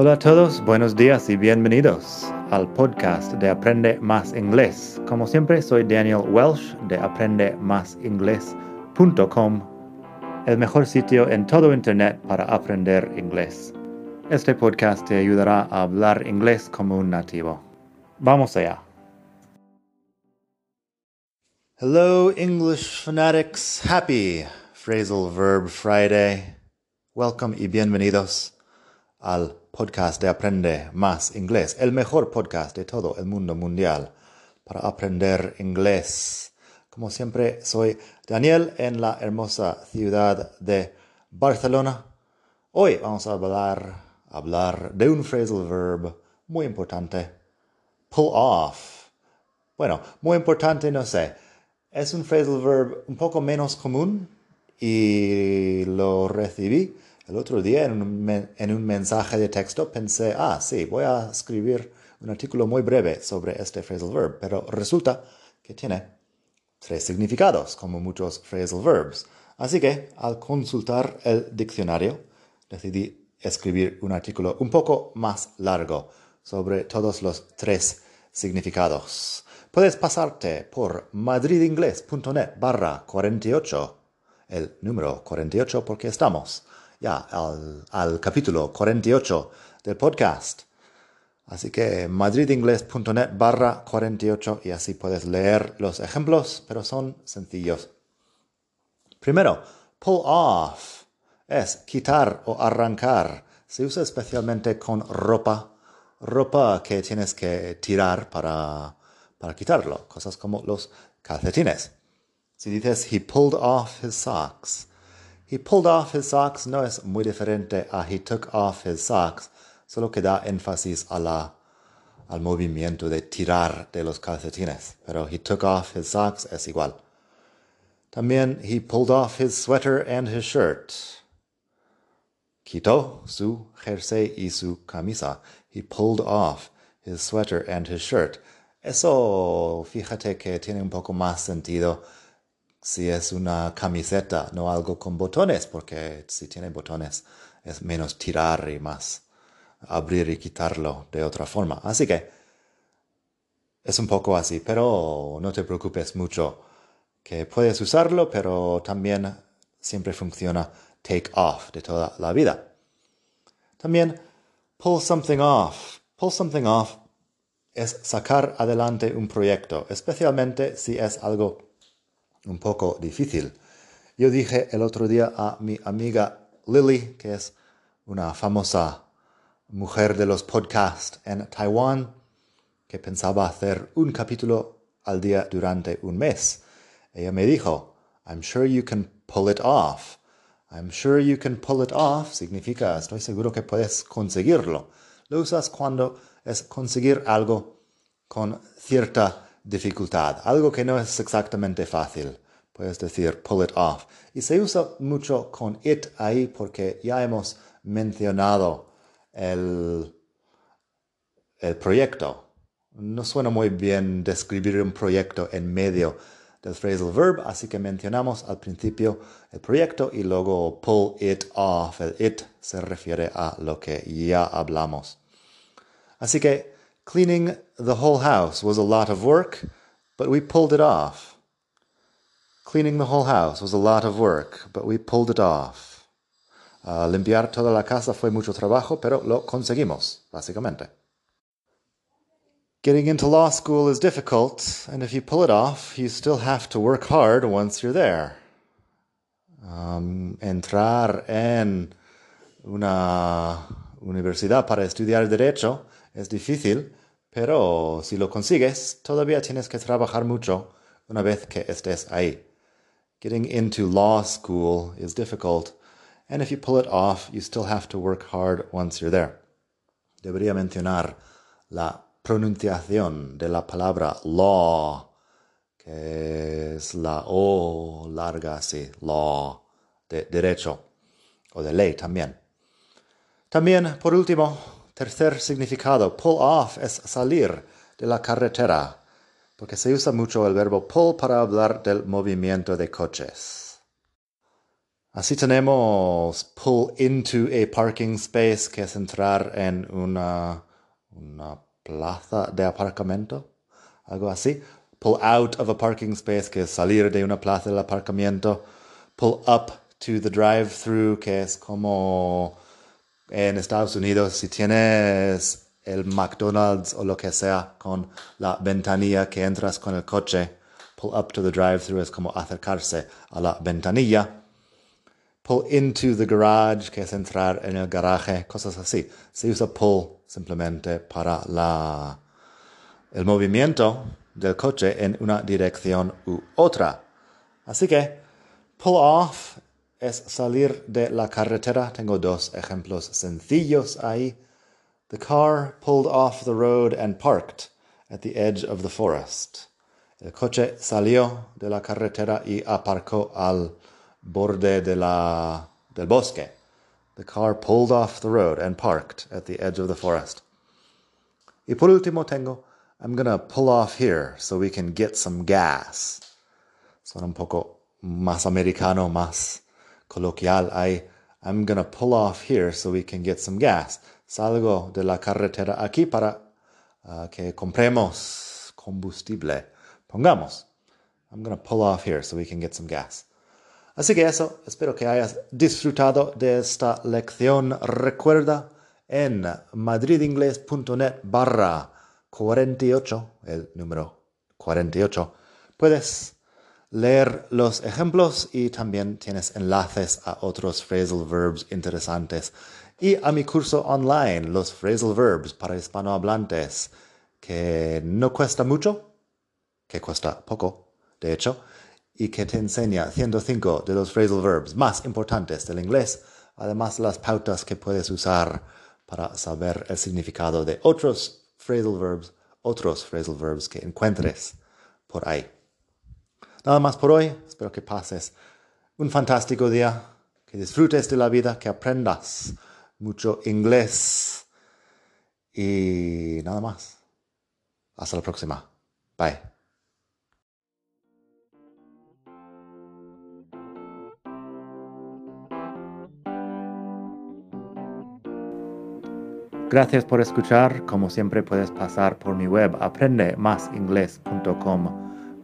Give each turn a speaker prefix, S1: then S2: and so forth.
S1: Hola a todos, buenos días y bienvenidos al podcast de Aprende Más Inglés. Como siempre, soy Daniel Welsh de aprendemásinglés.com, el mejor sitio en todo Internet para aprender inglés. Este podcast te ayudará a hablar inglés como un nativo. Vamos allá. Hello, English fanatics. Happy Phrasal Verb Friday. Welcome y bienvenidos al podcast de Aprende Más Inglés, el mejor podcast de todo el mundo mundial para aprender inglés. Como siempre, soy Daniel en la hermosa ciudad de Barcelona. Hoy vamos a hablar, hablar de un phrasal verb muy importante, pull off. Bueno, muy importante, no sé. Es un phrasal verb un poco menos común y lo recibí el otro día en un, mensaje de texto pensé, ah, sí, voy a escribir un artículo muy breve sobre este phrasal verb, pero resulta que tiene tres significados, como muchos phrasal verbs. Así que, al consultar el diccionario, decidí escribir un artículo un poco más largo sobre todos los tres significados. Puedes pasarte por madridingles.net barra 48, el número 48 porque estamos ya al, capítulo 48 del podcast. Así que madridingles.net barra 48 y así puedes leer los ejemplos, pero son sencillos. Primero, pull off es quitar o arrancar. Se usa especialmente con ropa, ropa que tienes que tirar para, para quitarlo, cosas como los calcetines. Si dices, he pulled off his socks, He pulled off his socks no es muy diferente a he took off his socks, solo que da énfasis a la, al movimiento de tirar de los calcetines. Pero he took off his socks es igual. También he pulled off his sweater and his shirt. Quitó su jersey y su camisa. He pulled off his sweater and his shirt. Eso, fíjate que tiene un poco más sentido si es una camiseta, no algo con botones, porque si tiene botones es menos tirar y más abrir y quitarlo de otra forma. Así que es un poco así, pero no te preocupes mucho que puedes usarlo, pero también siempre funciona take off de toda la vida. También pull something off. Pull something off es sacar adelante un proyecto, especialmente si es algo un poco difícil. Yo dije el otro día a mi amiga Lily, que es una famosa mujer de los podcasts en Taiwán, que pensaba hacer un capítulo al día durante un mes. Ella me dijo, I'm sure you can pull it off. I'm sure you can pull it off significa estoy seguro que puedes conseguirlo. Lo usas cuando es conseguir algo con cierta dificultad, algo que no es exactamente fácil. Puedes decir pull it off. Y se usa mucho con it ahí porque ya hemos mencionado el, el proyecto. No suena muy bien describir un proyecto en medio del phrasal verb, así que mencionamos al principio el proyecto y luego pull it off. El it se refiere a lo que ya hablamos. Así que Cleaning the whole house was a lot of work, but we pulled it off. Cleaning the whole house was a lot of work, but we pulled it off. Uh, limpiar toda la casa fue mucho trabajo, pero lo conseguimos, básicamente. Getting into law school is difficult, and if you pull it off, you still have to work hard once you're there. Um, entrar en una universidad para estudiar derecho es difícil, pero si lo consigues, todavía tienes que trabajar mucho una vez que estés ahí. Getting into law school is difficult, and if you pull it off, you still have to work hard once you're there. Debería mencionar la pronunciación de la palabra law, que es la O larga así, law, de derecho o de ley también. También, por último, Tercer significado, pull off es salir de la carretera, porque se usa mucho el verbo pull para hablar del movimiento de coches. Así tenemos pull into a parking space, que es entrar en una, una plaza de aparcamiento, algo así. Pull out of a parking space, que es salir de una plaza de aparcamiento. Pull up to the drive-through, que es como en Estados Unidos, si tienes el McDonald's o lo que sea con la ventanilla que entras con el coche, pull up to the drive-through es como acercarse a la ventanilla. Pull into the garage, que es entrar en el garaje, cosas así. Se usa pull simplemente para la, el movimiento del coche en una dirección u otra. Así que pull off es salir de la carretera. Tengo dos ejemplos sencillos ahí. The car pulled off the road and parked at the edge of the forest. El coche salió de la carretera y aparcó al borde de la, del bosque. The car pulled off the road and parked at the edge of the forest. Y por último tengo, I'm gonna pull off here so we can get some gas. Son un poco más americano, más coloquial hay I'm gonna pull off here so we can get some gas. Salgo de la carretera aquí para uh, que compremos combustible. Pongamos. I'm gonna pull off here so we can get some gas. Así que eso, espero que hayas disfrutado de esta lección. Recuerda en madridingles.net barra 48, el número 48, puedes leer los ejemplos y también tienes enlaces a otros phrasal verbs interesantes y a mi curso online, los phrasal verbs para hispanohablantes, que no cuesta mucho, que cuesta poco, de hecho, y que te enseña 105 de los phrasal verbs más importantes del inglés, además las pautas que puedes usar para saber el significado de otros phrasal verbs, otros phrasal verbs que encuentres por ahí. Nada más por hoy. Espero que pases un fantástico día, que disfrutes de la vida, que aprendas mucho inglés. Y nada más. Hasta la próxima. Bye. Gracias por escuchar. Como siempre puedes pasar por mi web aprendemasingles.com